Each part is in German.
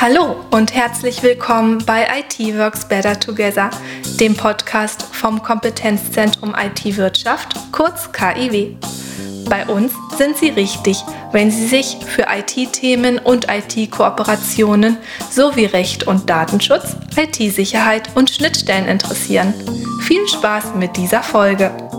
Hallo und herzlich willkommen bei IT Works Better Together, dem Podcast vom Kompetenzzentrum IT Wirtschaft, kurz KIW. Bei uns sind Sie richtig, wenn Sie sich für IT-Themen und IT-Kooperationen sowie Recht und Datenschutz, IT-Sicherheit und Schnittstellen interessieren. Viel Spaß mit dieser Folge!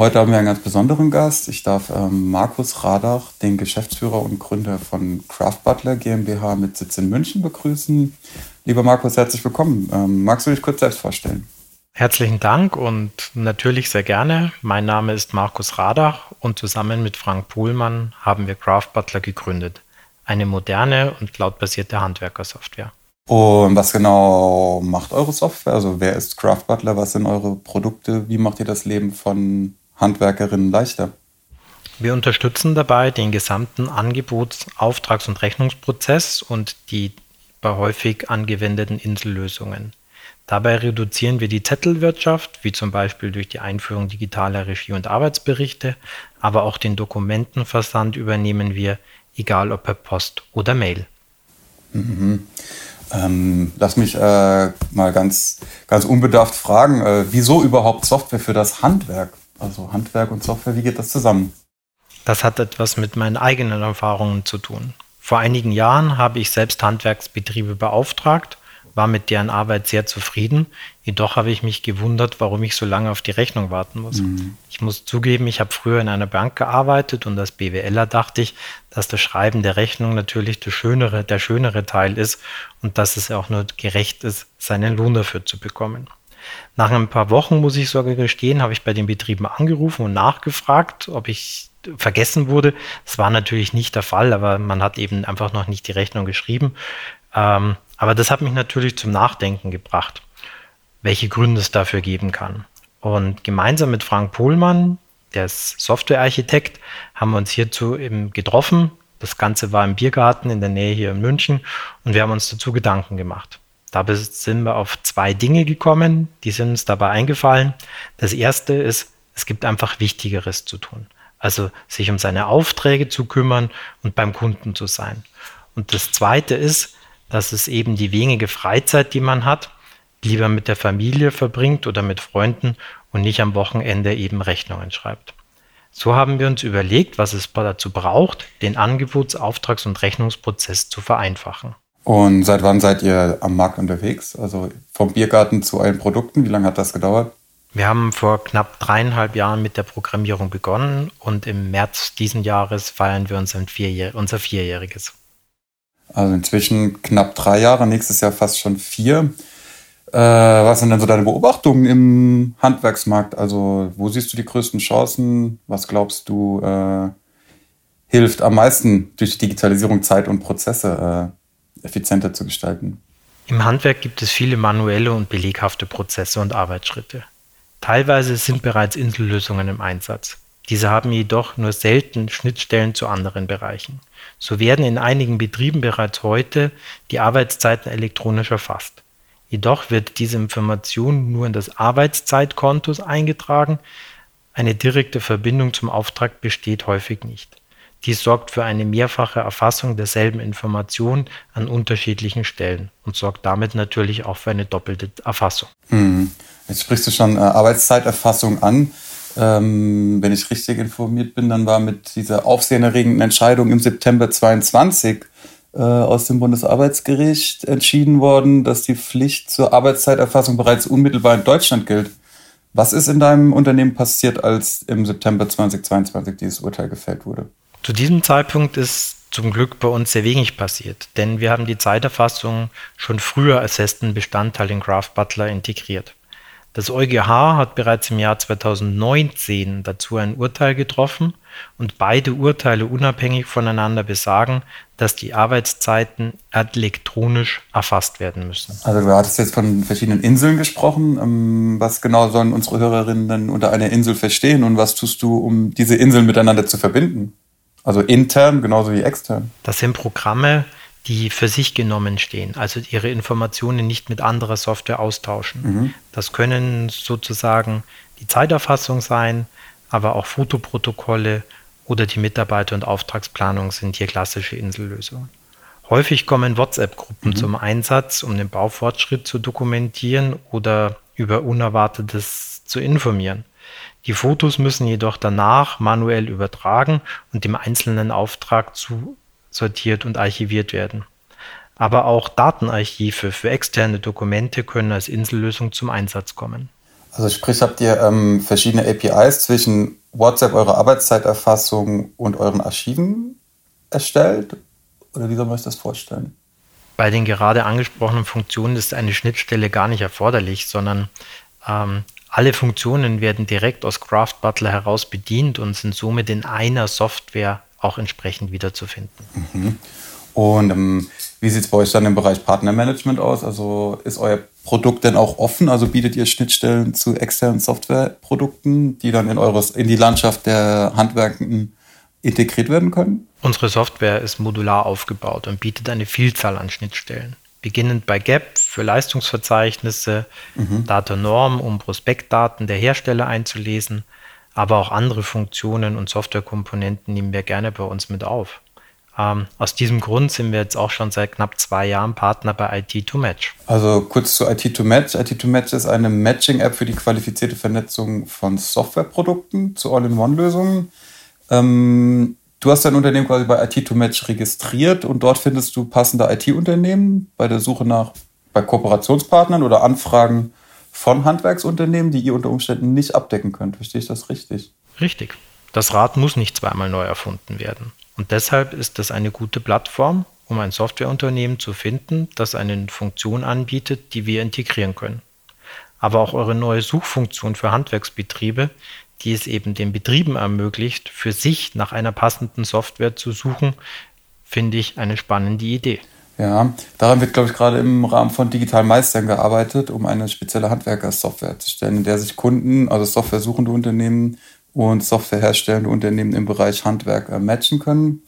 Heute haben wir einen ganz besonderen Gast. Ich darf ähm, Markus Radach, den Geschäftsführer und Gründer von Craft Butler GmbH mit Sitz in München, begrüßen. Lieber Markus, herzlich willkommen. Ähm, magst du dich kurz selbst vorstellen? Herzlichen Dank und natürlich sehr gerne. Mein Name ist Markus Radach und zusammen mit Frank Pohlmann haben wir Craft Butler gegründet. Eine moderne und cloudbasierte Handwerkersoftware. Und was genau macht eure Software? Also wer ist Craft Butler? Was sind eure Produkte? Wie macht ihr das Leben von Handwerkerinnen leichter? Wir unterstützen dabei den gesamten Angebots-, Auftrags- und Rechnungsprozess und die bei häufig angewendeten Insellösungen. Dabei reduzieren wir die Zettelwirtschaft, wie zum Beispiel durch die Einführung digitaler Regie- und Arbeitsberichte, aber auch den Dokumentenversand übernehmen wir, egal ob per Post oder Mail. Mhm. Ähm, lass mich äh, mal ganz, ganz unbedarft fragen, äh, wieso überhaupt Software für das Handwerk? Also Handwerk und Software, wie geht das zusammen? Das hat etwas mit meinen eigenen Erfahrungen zu tun. Vor einigen Jahren habe ich selbst Handwerksbetriebe beauftragt, war mit deren Arbeit sehr zufrieden. Jedoch habe ich mich gewundert, warum ich so lange auf die Rechnung warten muss. Mhm. Ich muss zugeben, ich habe früher in einer Bank gearbeitet und als BWLer dachte ich, dass das Schreiben der Rechnung natürlich der schönere, der schönere Teil ist und dass es auch nur gerecht ist, seinen Lohn dafür zu bekommen. Nach ein paar Wochen, muss ich sogar gestehen, habe ich bei den Betrieben angerufen und nachgefragt, ob ich vergessen wurde. Das war natürlich nicht der Fall, aber man hat eben einfach noch nicht die Rechnung geschrieben. Ähm, aber das hat mich natürlich zum Nachdenken gebracht, welche Gründe es dafür geben kann. Und gemeinsam mit Frank Pohlmann, der ist Softwarearchitekt, haben wir uns hierzu eben getroffen. Das Ganze war im Biergarten in der Nähe hier in München und wir haben uns dazu Gedanken gemacht. Dabei sind wir auf zwei Dinge gekommen, die sind uns dabei eingefallen. Das erste ist, es gibt einfach Wichtigeres zu tun. Also sich um seine Aufträge zu kümmern und beim Kunden zu sein. Und das zweite ist, dass es eben die wenige Freizeit, die man hat, lieber mit der Familie verbringt oder mit Freunden und nicht am Wochenende eben Rechnungen schreibt. So haben wir uns überlegt, was es dazu braucht, den Angebots-, Auftrags- und Rechnungsprozess zu vereinfachen. Und seit wann seid ihr am Markt unterwegs? Also vom Biergarten zu allen Produkten, wie lange hat das gedauert? Wir haben vor knapp dreieinhalb Jahren mit der Programmierung begonnen und im März diesen Jahres feiern wir unser, Vierjähr unser Vierjähriges. Also inzwischen knapp drei Jahre, nächstes Jahr fast schon vier. Äh, was sind denn so deine Beobachtungen im Handwerksmarkt? Also wo siehst du die größten Chancen? Was glaubst du äh, hilft am meisten durch Digitalisierung Zeit und Prozesse äh, effizienter zu gestalten. Im Handwerk gibt es viele manuelle und beleghafte Prozesse und Arbeitsschritte. Teilweise sind bereits Insellösungen im Einsatz. Diese haben jedoch nur selten Schnittstellen zu anderen Bereichen. So werden in einigen Betrieben bereits heute die Arbeitszeiten elektronisch erfasst. Jedoch wird diese Information nur in das Arbeitszeitkonto eingetragen. Eine direkte Verbindung zum Auftrag besteht häufig nicht. Dies sorgt für eine mehrfache Erfassung derselben Information an unterschiedlichen Stellen und sorgt damit natürlich auch für eine doppelte Erfassung. Mhm. Jetzt sprichst du schon äh, Arbeitszeiterfassung an. Ähm, wenn ich richtig informiert bin, dann war mit dieser aufsehenerregenden Entscheidung im September 22 äh, aus dem Bundesarbeitsgericht entschieden worden, dass die Pflicht zur Arbeitszeiterfassung bereits unmittelbar in Deutschland gilt. Was ist in deinem Unternehmen passiert, als im September 2022 dieses Urteil gefällt wurde? Zu diesem Zeitpunkt ist zum Glück bei uns sehr wenig passiert, denn wir haben die Zeiterfassung schon früher als festen Bestandteil in Graph Butler integriert. Das EuGH hat bereits im Jahr 2019 dazu ein Urteil getroffen und beide Urteile unabhängig voneinander besagen, dass die Arbeitszeiten elektronisch erfasst werden müssen. Also du hattest jetzt von verschiedenen Inseln gesprochen. Ähm, was genau sollen unsere Hörerinnen denn unter einer Insel verstehen und was tust du, um diese Inseln miteinander zu verbinden? Also intern genauso wie extern. Das sind Programme, die für sich genommen stehen, also ihre Informationen nicht mit anderer Software austauschen. Mhm. Das können sozusagen die Zeiterfassung sein, aber auch Fotoprotokolle oder die Mitarbeiter- und Auftragsplanung sind hier klassische Insellösungen. Häufig kommen WhatsApp-Gruppen mhm. zum Einsatz, um den Baufortschritt zu dokumentieren oder über Unerwartetes zu informieren. Die Fotos müssen jedoch danach manuell übertragen und dem einzelnen Auftrag zusortiert und archiviert werden. Aber auch Datenarchive für externe Dokumente können als Insellösung zum Einsatz kommen. Also sprich, habt ihr ähm, verschiedene APIs zwischen WhatsApp, eurer Arbeitszeiterfassung und euren Archiven erstellt? Oder wie soll man sich das vorstellen? Bei den gerade angesprochenen Funktionen ist eine Schnittstelle gar nicht erforderlich, sondern ähm, alle Funktionen werden direkt aus Craft Butler heraus bedient und sind somit in einer Software auch entsprechend wiederzufinden. Mhm. Und ähm, wie sieht es bei euch dann im Bereich Partnermanagement aus? Also ist euer Produkt denn auch offen? Also bietet ihr Schnittstellen zu externen Softwareprodukten, die dann in, eures, in die Landschaft der Handwerkenden integriert werden können? Unsere Software ist modular aufgebaut und bietet eine Vielzahl an Schnittstellen. Beginnend bei GAP für Leistungsverzeichnisse, mhm. Datanorm, um Prospektdaten der Hersteller einzulesen, aber auch andere Funktionen und Softwarekomponenten nehmen wir gerne bei uns mit auf. Ähm, aus diesem Grund sind wir jetzt auch schon seit knapp zwei Jahren Partner bei IT2Match. Also kurz zu IT2Match. IT2Match ist eine Matching-App für die qualifizierte Vernetzung von Softwareprodukten zu All-in-One-Lösungen. Ähm, du hast dein Unternehmen quasi bei IT2Match registriert und dort findest du passende IT-Unternehmen bei der Suche nach bei Kooperationspartnern oder Anfragen von Handwerksunternehmen, die ihr unter Umständen nicht abdecken könnt. Verstehe ich das richtig? Richtig. Das Rad muss nicht zweimal neu erfunden werden. Und deshalb ist das eine gute Plattform, um ein Softwareunternehmen zu finden, das eine Funktion anbietet, die wir integrieren können. Aber auch eure neue Suchfunktion für Handwerksbetriebe, die es eben den Betrieben ermöglicht, für sich nach einer passenden Software zu suchen, finde ich eine spannende Idee. Ja, daran wird, glaube ich, gerade im Rahmen von Digital Meistern gearbeitet, um eine spezielle Handwerkersoftware zu stellen, in der sich Kunden, also softwaresuchende Unternehmen und softwareherstellende Unternehmen im Bereich Handwerk äh, matchen können.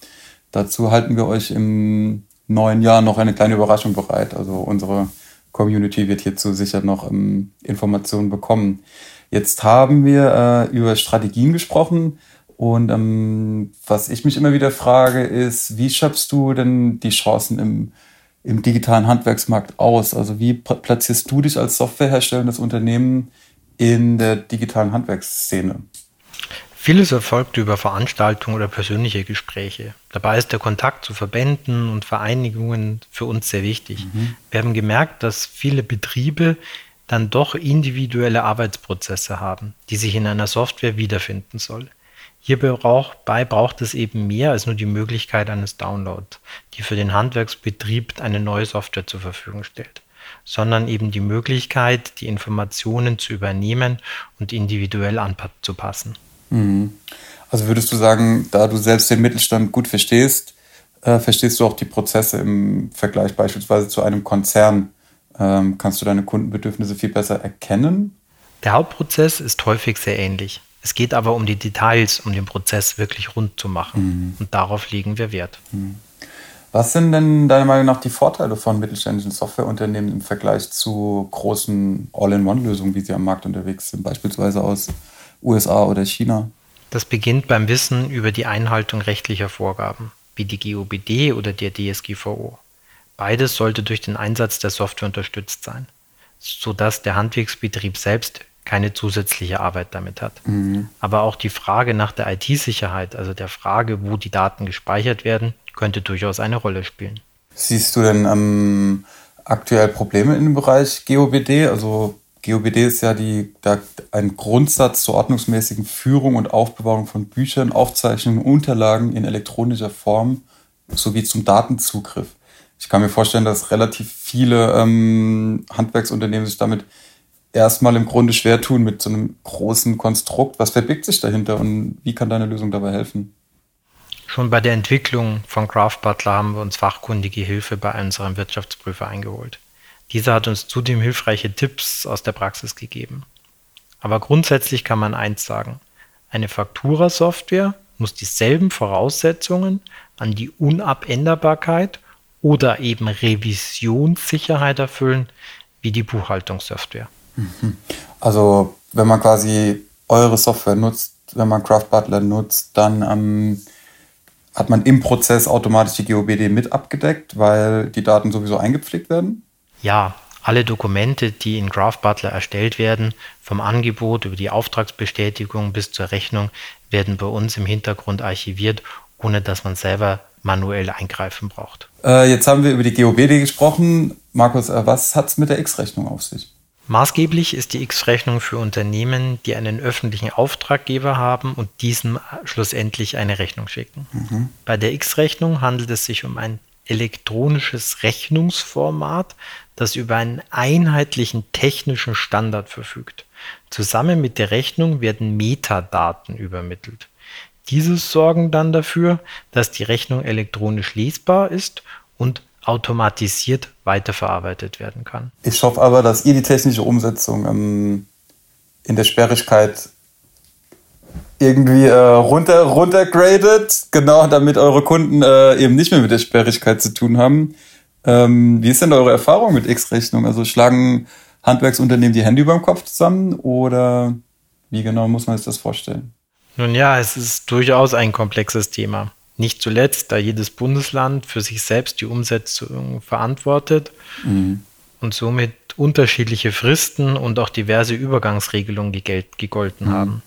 Dazu halten wir euch im neuen Jahr noch eine kleine Überraschung bereit. Also unsere Community wird hierzu sicher noch ähm, Informationen bekommen. Jetzt haben wir äh, über Strategien gesprochen. Und ähm, was ich mich immer wieder frage, ist, wie schöpfst du denn die Chancen im, im digitalen Handwerksmarkt aus? Also wie platzierst du dich als softwareherstellendes Unternehmen in der digitalen Handwerksszene? Vieles erfolgt über Veranstaltungen oder persönliche Gespräche. Dabei ist der Kontakt zu Verbänden und Vereinigungen für uns sehr wichtig. Mhm. Wir haben gemerkt, dass viele Betriebe dann doch individuelle Arbeitsprozesse haben, die sich in einer Software wiederfinden soll. Hierbei braucht es eben mehr als nur die Möglichkeit eines Downloads, die für den Handwerksbetrieb eine neue Software zur Verfügung stellt, sondern eben die Möglichkeit, die Informationen zu übernehmen und individuell anzupassen. Mhm. Also würdest du sagen, da du selbst den Mittelstand gut verstehst, äh, verstehst du auch die Prozesse im Vergleich beispielsweise zu einem Konzern? Ähm, kannst du deine Kundenbedürfnisse viel besser erkennen? Der Hauptprozess ist häufig sehr ähnlich. Es geht aber um die Details, um den Prozess wirklich rund zu machen. Mhm. Und darauf legen wir Wert. Mhm. Was sind denn deiner Meinung nach die Vorteile von mittelständischen Softwareunternehmen im Vergleich zu großen All-in-One-Lösungen, wie sie am Markt unterwegs sind, beispielsweise aus USA oder China? Das beginnt beim Wissen über die Einhaltung rechtlicher Vorgaben, wie die GOBD oder der DSGVO. Beides sollte durch den Einsatz der Software unterstützt sein, sodass der Handwerksbetrieb selbst keine zusätzliche Arbeit damit hat. Mhm. Aber auch die Frage nach der IT-Sicherheit, also der Frage, wo die Daten gespeichert werden, könnte durchaus eine Rolle spielen. Siehst du denn ähm, aktuell Probleme im Bereich GOBD? Also GOBD ist ja die, da, ein Grundsatz zur ordnungsmäßigen Führung und Aufbewahrung von Büchern, Aufzeichnungen Unterlagen in elektronischer Form sowie zum Datenzugriff. Ich kann mir vorstellen, dass relativ viele ähm, Handwerksunternehmen sich damit erstmal im Grunde schwer tun mit so einem großen Konstrukt. Was verbirgt sich dahinter und wie kann deine Lösung dabei helfen? Schon bei der Entwicklung von Craft Butler haben wir uns fachkundige Hilfe bei unserem Wirtschaftsprüfer eingeholt. Dieser hat uns zudem hilfreiche Tipps aus der Praxis gegeben. Aber grundsätzlich kann man eins sagen. Eine Faktura-Software muss dieselben Voraussetzungen an die Unabänderbarkeit oder eben Revisionssicherheit erfüllen wie die Buchhaltungssoftware. Also wenn man quasi eure Software nutzt, wenn man Craft Butler nutzt, dann ähm, hat man im Prozess automatisch die GOBD mit abgedeckt, weil die Daten sowieso eingepflegt werden? Ja, alle Dokumente, die in Graph Butler erstellt werden, vom Angebot über die Auftragsbestätigung bis zur Rechnung, werden bei uns im Hintergrund archiviert, ohne dass man selber manuell eingreifen braucht. Äh, jetzt haben wir über die GOBD gesprochen. Markus, äh, was hat es mit der X-Rechnung auf sich? Maßgeblich ist die X-Rechnung für Unternehmen, die einen öffentlichen Auftraggeber haben und diesem schlussendlich eine Rechnung schicken. Mhm. Bei der X-Rechnung handelt es sich um ein elektronisches Rechnungsformat, das über einen einheitlichen technischen Standard verfügt. Zusammen mit der Rechnung werden Metadaten übermittelt. Diese sorgen dann dafür, dass die Rechnung elektronisch lesbar ist und automatisiert weiterverarbeitet werden kann. Ich hoffe aber, dass ihr die technische Umsetzung ähm, in der Sperrigkeit irgendwie äh, runter runtergradet, genau, damit eure Kunden äh, eben nicht mehr mit der Sperrigkeit zu tun haben. Ähm, wie ist denn eure Erfahrung mit X-Rechnung? Also schlagen Handwerksunternehmen die Hände über dem Kopf zusammen oder wie genau muss man sich das vorstellen? Nun ja, es ist durchaus ein komplexes Thema. Nicht zuletzt, da jedes Bundesland für sich selbst die Umsetzung verantwortet mhm. und somit unterschiedliche Fristen und auch diverse Übergangsregelungen gegolten mhm. haben.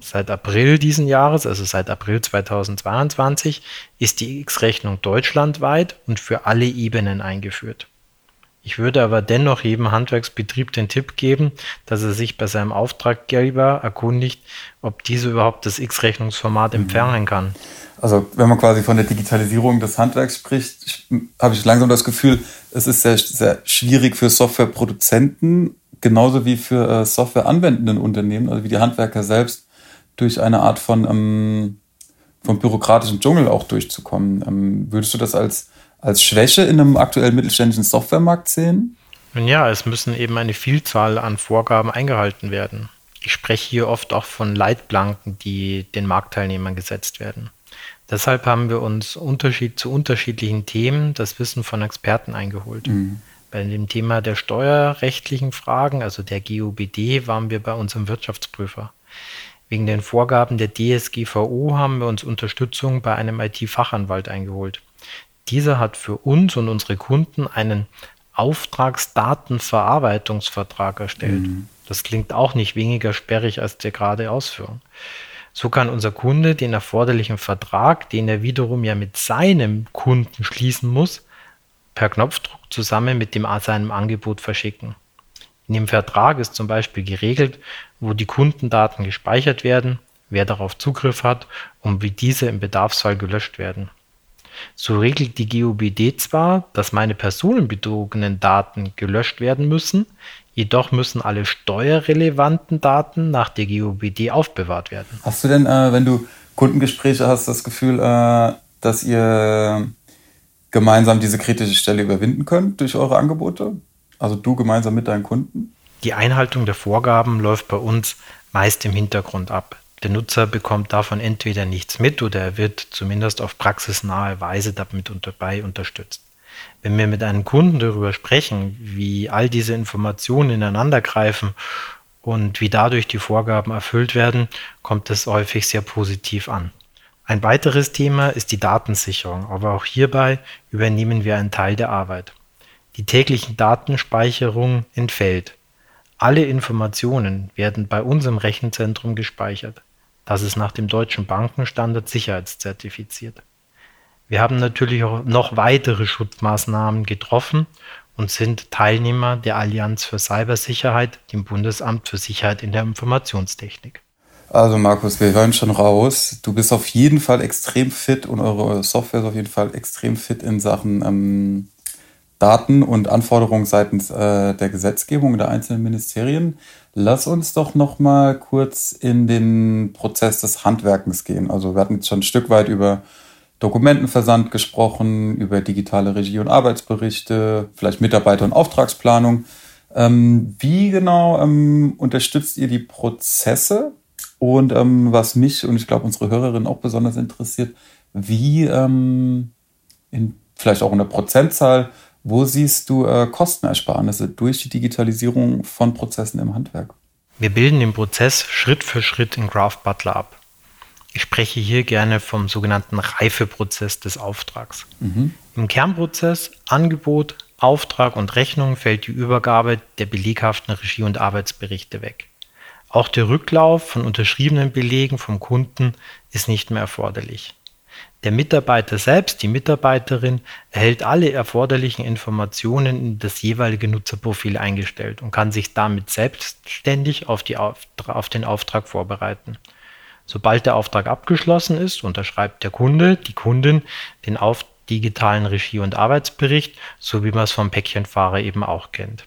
Seit April diesen Jahres, also seit April 2022, ist die X-Rechnung deutschlandweit und für alle Ebenen eingeführt. Ich würde aber dennoch jedem Handwerksbetrieb den Tipp geben, dass er sich bei seinem Auftraggeber erkundigt, ob diese überhaupt das X-Rechnungsformat mhm. empfangen kann. Also wenn man quasi von der Digitalisierung des Handwerks spricht, habe ich langsam das Gefühl, es ist sehr, sehr schwierig für Softwareproduzenten, genauso wie für äh, Software Unternehmen, also wie die Handwerker selbst, durch eine Art von, ähm, von bürokratischen Dschungel auch durchzukommen. Ähm, würdest du das als, als Schwäche in einem aktuellen mittelständischen Softwaremarkt sehen? Ja, es müssen eben eine Vielzahl an Vorgaben eingehalten werden. Ich spreche hier oft auch von Leitplanken, die den Marktteilnehmern gesetzt werden. Deshalb haben wir uns Unterschied zu unterschiedlichen Themen das Wissen von Experten eingeholt. Mhm. Bei dem Thema der steuerrechtlichen Fragen, also der GUBD, waren wir bei unserem Wirtschaftsprüfer. Wegen den Vorgaben der DSGVO haben wir uns Unterstützung bei einem IT-Fachanwalt eingeholt. Dieser hat für uns und unsere Kunden einen Auftragsdatenverarbeitungsvertrag erstellt. Mhm. Das klingt auch nicht weniger sperrig als der gerade Ausführung. So kann unser Kunde den erforderlichen Vertrag, den er wiederum ja mit seinem Kunden schließen muss, per Knopfdruck zusammen mit dem, seinem Angebot verschicken. In dem Vertrag ist zum Beispiel geregelt, wo die Kundendaten gespeichert werden, wer darauf Zugriff hat und wie diese im Bedarfsfall gelöscht werden. So regelt die GUBD zwar, dass meine personenbezogenen Daten gelöscht werden müssen, jedoch müssen alle steuerrelevanten Daten nach der GUBD aufbewahrt werden. Hast du denn, äh, wenn du Kundengespräche hast, das Gefühl, äh, dass ihr gemeinsam diese kritische Stelle überwinden könnt durch eure Angebote? Also du gemeinsam mit deinen Kunden? Die Einhaltung der Vorgaben läuft bei uns meist im Hintergrund ab. Der Nutzer bekommt davon entweder nichts mit oder er wird zumindest auf praxisnahe Weise damit dabei unterstützt. Wenn wir mit einem Kunden darüber sprechen, wie all diese Informationen ineinander greifen und wie dadurch die Vorgaben erfüllt werden, kommt es häufig sehr positiv an. Ein weiteres Thema ist die Datensicherung, aber auch hierbei übernehmen wir einen Teil der Arbeit. Die täglichen Datenspeicherung entfällt. Alle Informationen werden bei uns im Rechenzentrum gespeichert. Das ist nach dem deutschen Bankenstandard sicherheitszertifiziert. Wir haben natürlich auch noch weitere Schutzmaßnahmen getroffen und sind Teilnehmer der Allianz für Cybersicherheit, dem Bundesamt für Sicherheit in der Informationstechnik. Also Markus, wir hören schon raus, du bist auf jeden Fall extrem fit und eure Software ist auf jeden Fall extrem fit in Sachen ähm, Daten und Anforderungen seitens äh, der Gesetzgebung der einzelnen Ministerien. Lass uns doch noch mal kurz in den Prozess des Handwerkens gehen. Also wir hatten jetzt schon ein Stück weit über Dokumentenversand gesprochen, über digitale Regie und Arbeitsberichte, vielleicht Mitarbeiter- und Auftragsplanung. Ähm, wie genau ähm, unterstützt ihr die Prozesse? Und ähm, was mich und ich glaube unsere Hörerinnen auch besonders interessiert, wie ähm, in, vielleicht auch in der Prozentzahl wo siehst du äh, Kostenersparnisse durch die Digitalisierung von Prozessen im Handwerk? Wir bilden den Prozess Schritt für Schritt in Graph Butler ab. Ich spreche hier gerne vom sogenannten Reifeprozess des Auftrags. Mhm. Im Kernprozess Angebot, Auftrag und Rechnung fällt die Übergabe der beleghaften Regie- und Arbeitsberichte weg. Auch der Rücklauf von unterschriebenen Belegen vom Kunden ist nicht mehr erforderlich. Der Mitarbeiter selbst, die Mitarbeiterin, erhält alle erforderlichen Informationen in das jeweilige Nutzerprofil eingestellt und kann sich damit selbstständig auf, die, auf den Auftrag vorbereiten. Sobald der Auftrag abgeschlossen ist, unterschreibt der Kunde, die Kundin den auf digitalen Regie- und Arbeitsbericht, so wie man es vom Päckchenfahrer eben auch kennt.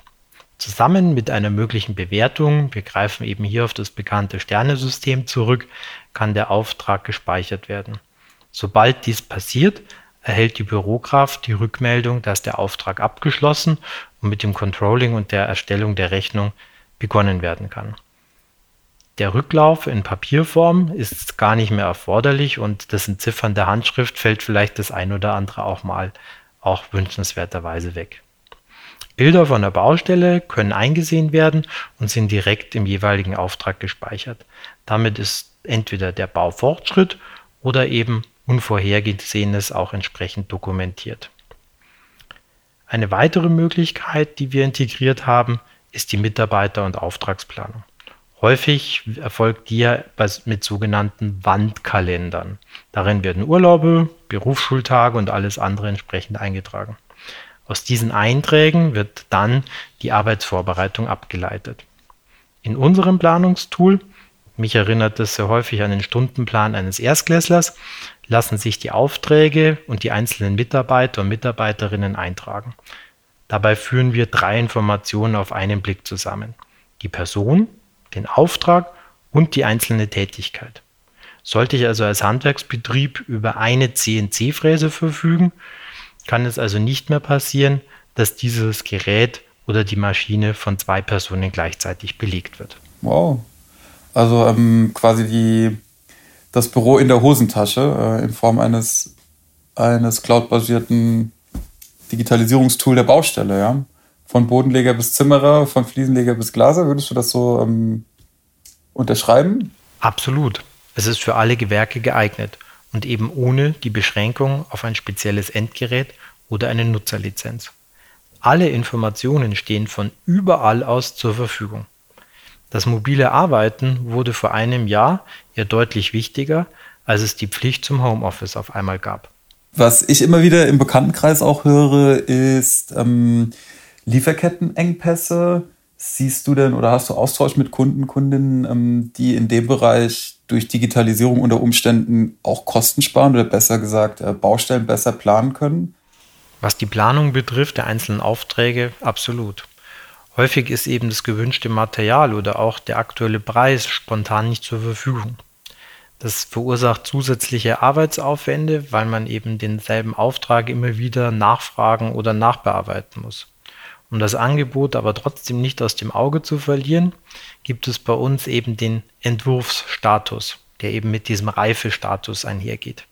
Zusammen mit einer möglichen Bewertung, wir greifen eben hier auf das bekannte Sternesystem zurück, kann der Auftrag gespeichert werden. Sobald dies passiert, erhält die Bürokraft die Rückmeldung, dass der Auftrag abgeschlossen und mit dem Controlling und der Erstellung der Rechnung begonnen werden kann. Der Rücklauf in Papierform ist gar nicht mehr erforderlich und das Entziffern der Handschrift fällt vielleicht das ein oder andere auch mal auch wünschenswerterweise weg. Bilder von der Baustelle können eingesehen werden und sind direkt im jeweiligen Auftrag gespeichert. Damit ist entweder der Baufortschritt oder eben Unvorhergesehenes auch entsprechend dokumentiert. Eine weitere Möglichkeit, die wir integriert haben, ist die Mitarbeiter- und Auftragsplanung. Häufig erfolgt die ja mit sogenannten Wandkalendern. Darin werden Urlaube, Berufsschultage und alles andere entsprechend eingetragen. Aus diesen Einträgen wird dann die Arbeitsvorbereitung abgeleitet. In unserem Planungstool, mich erinnert es sehr häufig an den Stundenplan eines Erstklässlers, lassen sich die Aufträge und die einzelnen Mitarbeiter und Mitarbeiterinnen eintragen. Dabei führen wir drei Informationen auf einen Blick zusammen. Die Person, den Auftrag und die einzelne Tätigkeit. Sollte ich also als Handwerksbetrieb über eine CNC-Fräse verfügen, kann es also nicht mehr passieren, dass dieses Gerät oder die Maschine von zwei Personen gleichzeitig belegt wird. Wow. Also ähm, quasi die das Büro in der Hosentasche äh, in Form eines, eines cloudbasierten Digitalisierungstool der Baustelle, ja. Von Bodenleger bis Zimmerer, von Fliesenleger bis Glaser, würdest du das so ähm, unterschreiben? Absolut. Es ist für alle Gewerke geeignet und eben ohne die Beschränkung auf ein spezielles Endgerät oder eine Nutzerlizenz. Alle Informationen stehen von überall aus zur Verfügung. Das mobile Arbeiten wurde vor einem Jahr ja deutlich wichtiger, als es die Pflicht zum Homeoffice auf einmal gab. Was ich immer wieder im Bekanntenkreis auch höre, ist ähm, Lieferkettenengpässe. Siehst du denn oder hast du Austausch mit Kunden, Kundinnen, ähm, die in dem Bereich durch Digitalisierung unter Umständen auch Kosten sparen oder besser gesagt äh, Baustellen besser planen können? Was die Planung betrifft, der einzelnen Aufträge, absolut. Häufig ist eben das gewünschte Material oder auch der aktuelle Preis spontan nicht zur Verfügung. Das verursacht zusätzliche Arbeitsaufwände, weil man eben denselben Auftrag immer wieder nachfragen oder nachbearbeiten muss. Um das Angebot aber trotzdem nicht aus dem Auge zu verlieren, gibt es bei uns eben den Entwurfsstatus, der eben mit diesem Reifestatus einhergeht.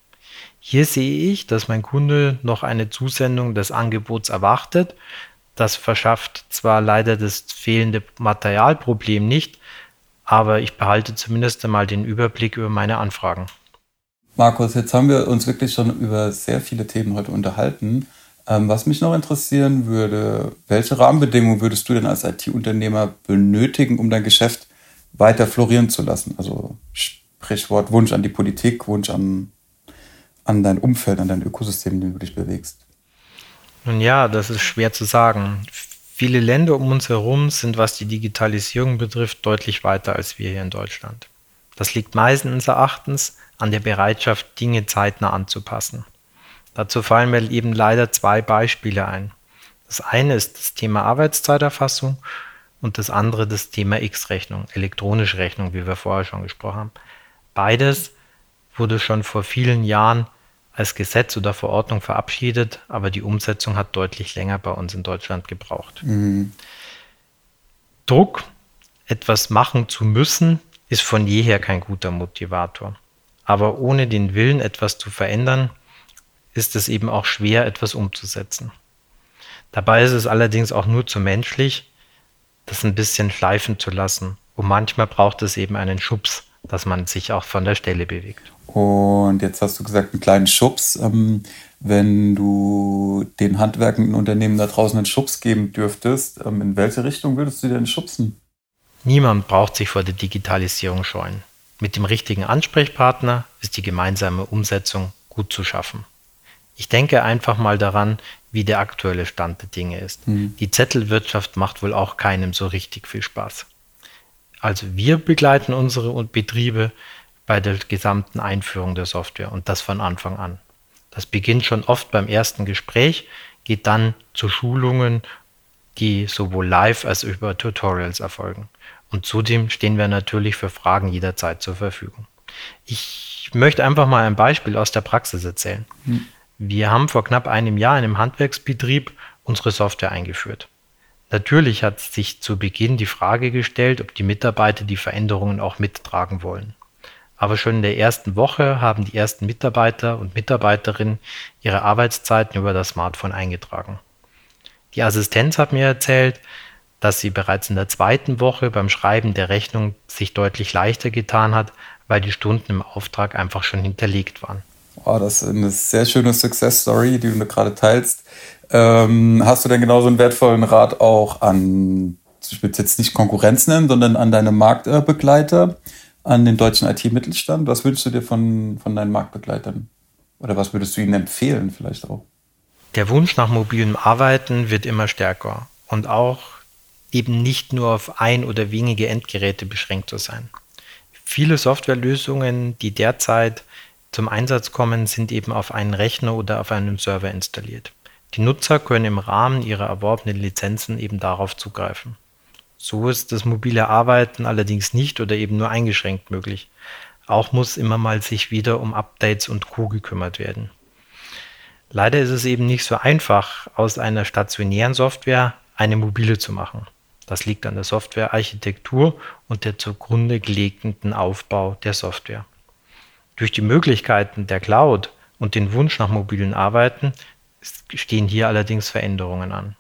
Hier sehe ich, dass mein Kunde noch eine Zusendung des Angebots erwartet, das verschafft zwar leider das fehlende Materialproblem nicht, aber ich behalte zumindest einmal den Überblick über meine Anfragen. Markus, jetzt haben wir uns wirklich schon über sehr viele Themen heute unterhalten. Ähm, was mich noch interessieren würde, welche Rahmenbedingungen würdest du denn als IT-Unternehmer benötigen, um dein Geschäft weiter florieren zu lassen? Also Sprichwort Wunsch an die Politik, Wunsch an, an dein Umfeld, an dein Ökosystem, in dem du dich bewegst. Nun ja, das ist schwer zu sagen. Viele Länder um uns herum sind, was die Digitalisierung betrifft, deutlich weiter als wir hier in Deutschland. Das liegt meistens Erachtens an der Bereitschaft, Dinge zeitnah anzupassen. Dazu fallen mir eben leider zwei Beispiele ein. Das eine ist das Thema Arbeitszeiterfassung und das andere das Thema X-Rechnung, elektronische Rechnung, wie wir vorher schon gesprochen haben. Beides wurde schon vor vielen Jahren als Gesetz oder Verordnung verabschiedet, aber die Umsetzung hat deutlich länger bei uns in Deutschland gebraucht. Mhm. Druck, etwas machen zu müssen, ist von jeher kein guter Motivator. Aber ohne den Willen, etwas zu verändern, ist es eben auch schwer, etwas umzusetzen. Dabei ist es allerdings auch nur zu menschlich, das ein bisschen schleifen zu lassen. Und manchmal braucht es eben einen Schubs, dass man sich auch von der Stelle bewegt. Und jetzt hast du gesagt, einen kleinen Schubs. Ähm, wenn du den handwerkenden Unternehmen da draußen einen Schubs geben dürftest, ähm, in welche Richtung würdest du denn schubsen? Niemand braucht sich vor der Digitalisierung scheuen. Mit dem richtigen Ansprechpartner ist die gemeinsame Umsetzung gut zu schaffen. Ich denke einfach mal daran, wie der aktuelle Stand der Dinge ist. Mhm. Die Zettelwirtschaft macht wohl auch keinem so richtig viel Spaß. Also wir begleiten unsere Betriebe bei der gesamten Einführung der Software und das von Anfang an. Das beginnt schon oft beim ersten Gespräch, geht dann zu Schulungen, die sowohl live als auch über Tutorials erfolgen. Und zudem stehen wir natürlich für Fragen jederzeit zur Verfügung. Ich möchte einfach mal ein Beispiel aus der Praxis erzählen. Hm. Wir haben vor knapp einem Jahr in einem Handwerksbetrieb unsere Software eingeführt. Natürlich hat sich zu Beginn die Frage gestellt, ob die Mitarbeiter die Veränderungen auch mittragen wollen. Aber schon in der ersten Woche haben die ersten Mitarbeiter und Mitarbeiterinnen ihre Arbeitszeiten über das Smartphone eingetragen. Die Assistenz hat mir erzählt, dass sie bereits in der zweiten Woche beim Schreiben der Rechnung sich deutlich leichter getan hat, weil die Stunden im Auftrag einfach schon hinterlegt waren. Oh, das ist eine sehr schöne Success Story, die du gerade teilst. Ähm, hast du denn genauso einen wertvollen Rat auch an, ich will jetzt nicht Konkurrenz nennen, sondern an deine Marktbegleiter, an den deutschen IT-Mittelstand? Was würdest du dir von, von deinen Marktbegleitern oder was würdest du ihnen empfehlen vielleicht auch? Der Wunsch nach mobilem Arbeiten wird immer stärker und auch eben nicht nur auf ein oder wenige Endgeräte beschränkt zu sein. Viele Softwarelösungen, die derzeit zum Einsatz kommen, sind eben auf einen Rechner oder auf einem Server installiert. Die Nutzer können im Rahmen ihrer erworbenen Lizenzen eben darauf zugreifen. So ist das mobile Arbeiten allerdings nicht oder eben nur eingeschränkt möglich. Auch muss immer mal sich wieder um Updates und Co gekümmert werden. Leider ist es eben nicht so einfach, aus einer stationären Software eine mobile zu machen. Das liegt an der Softwarearchitektur und der zugrunde gelegten Aufbau der Software. Durch die Möglichkeiten der Cloud und den Wunsch nach mobilen Arbeiten stehen hier allerdings Veränderungen an.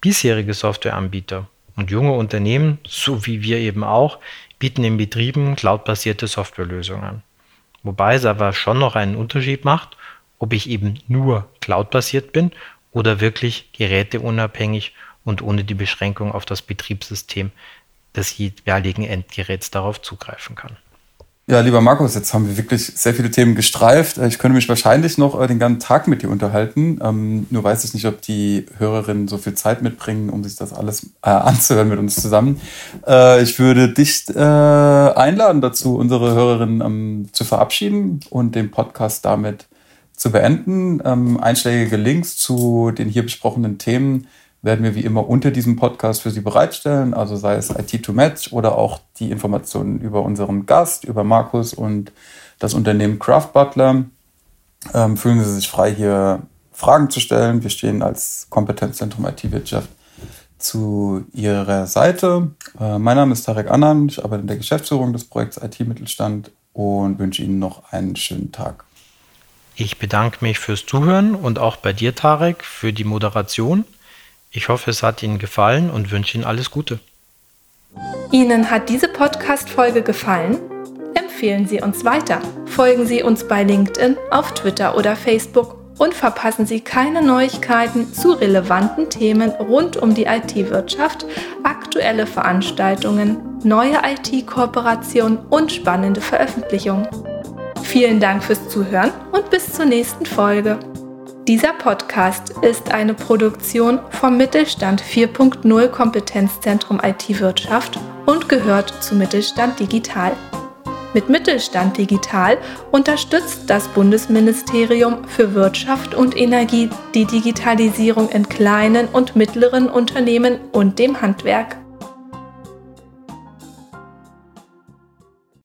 Bisherige Softwareanbieter und junge Unternehmen, so wie wir eben auch, bieten in Betrieben cloudbasierte Softwarelösungen. Wobei es aber schon noch einen Unterschied macht, ob ich eben nur cloudbasiert bin oder wirklich geräteunabhängig und ohne die Beschränkung auf das Betriebssystem des jeweiligen Endgeräts darauf zugreifen kann. Ja, lieber Markus, jetzt haben wir wirklich sehr viele Themen gestreift. Ich könnte mich wahrscheinlich noch äh, den ganzen Tag mit dir unterhalten. Ähm, nur weiß ich nicht, ob die Hörerinnen so viel Zeit mitbringen, um sich das alles äh, anzuhören mit uns zusammen. Äh, ich würde dich einladen dazu, unsere Hörerinnen ähm, zu verabschieden und den Podcast damit zu beenden. Ähm, einschlägige Links zu den hier besprochenen Themen werden wir wie immer unter diesem Podcast für Sie bereitstellen, also sei es IT to Match oder auch die Informationen über unseren Gast, über Markus und das Unternehmen Craft Butler. Ähm, fühlen Sie sich frei, hier Fragen zu stellen. Wir stehen als Kompetenzzentrum IT-Wirtschaft zu Ihrer Seite. Äh, mein Name ist Tarek Annan, ich arbeite in der Geschäftsführung des Projekts IT-Mittelstand und wünsche Ihnen noch einen schönen Tag. Ich bedanke mich fürs Zuhören und auch bei dir, Tarek, für die Moderation. Ich hoffe, es hat Ihnen gefallen und wünsche Ihnen alles Gute. Ihnen hat diese Podcast-Folge gefallen? Empfehlen Sie uns weiter. Folgen Sie uns bei LinkedIn, auf Twitter oder Facebook und verpassen Sie keine Neuigkeiten zu relevanten Themen rund um die IT-Wirtschaft, aktuelle Veranstaltungen, neue IT-Kooperationen und spannende Veröffentlichungen. Vielen Dank fürs Zuhören und bis zur nächsten Folge. Dieser Podcast ist eine Produktion vom Mittelstand 4.0 Kompetenzzentrum IT-Wirtschaft und gehört zu Mittelstand Digital. Mit Mittelstand Digital unterstützt das Bundesministerium für Wirtschaft und Energie die Digitalisierung in kleinen und mittleren Unternehmen und dem Handwerk.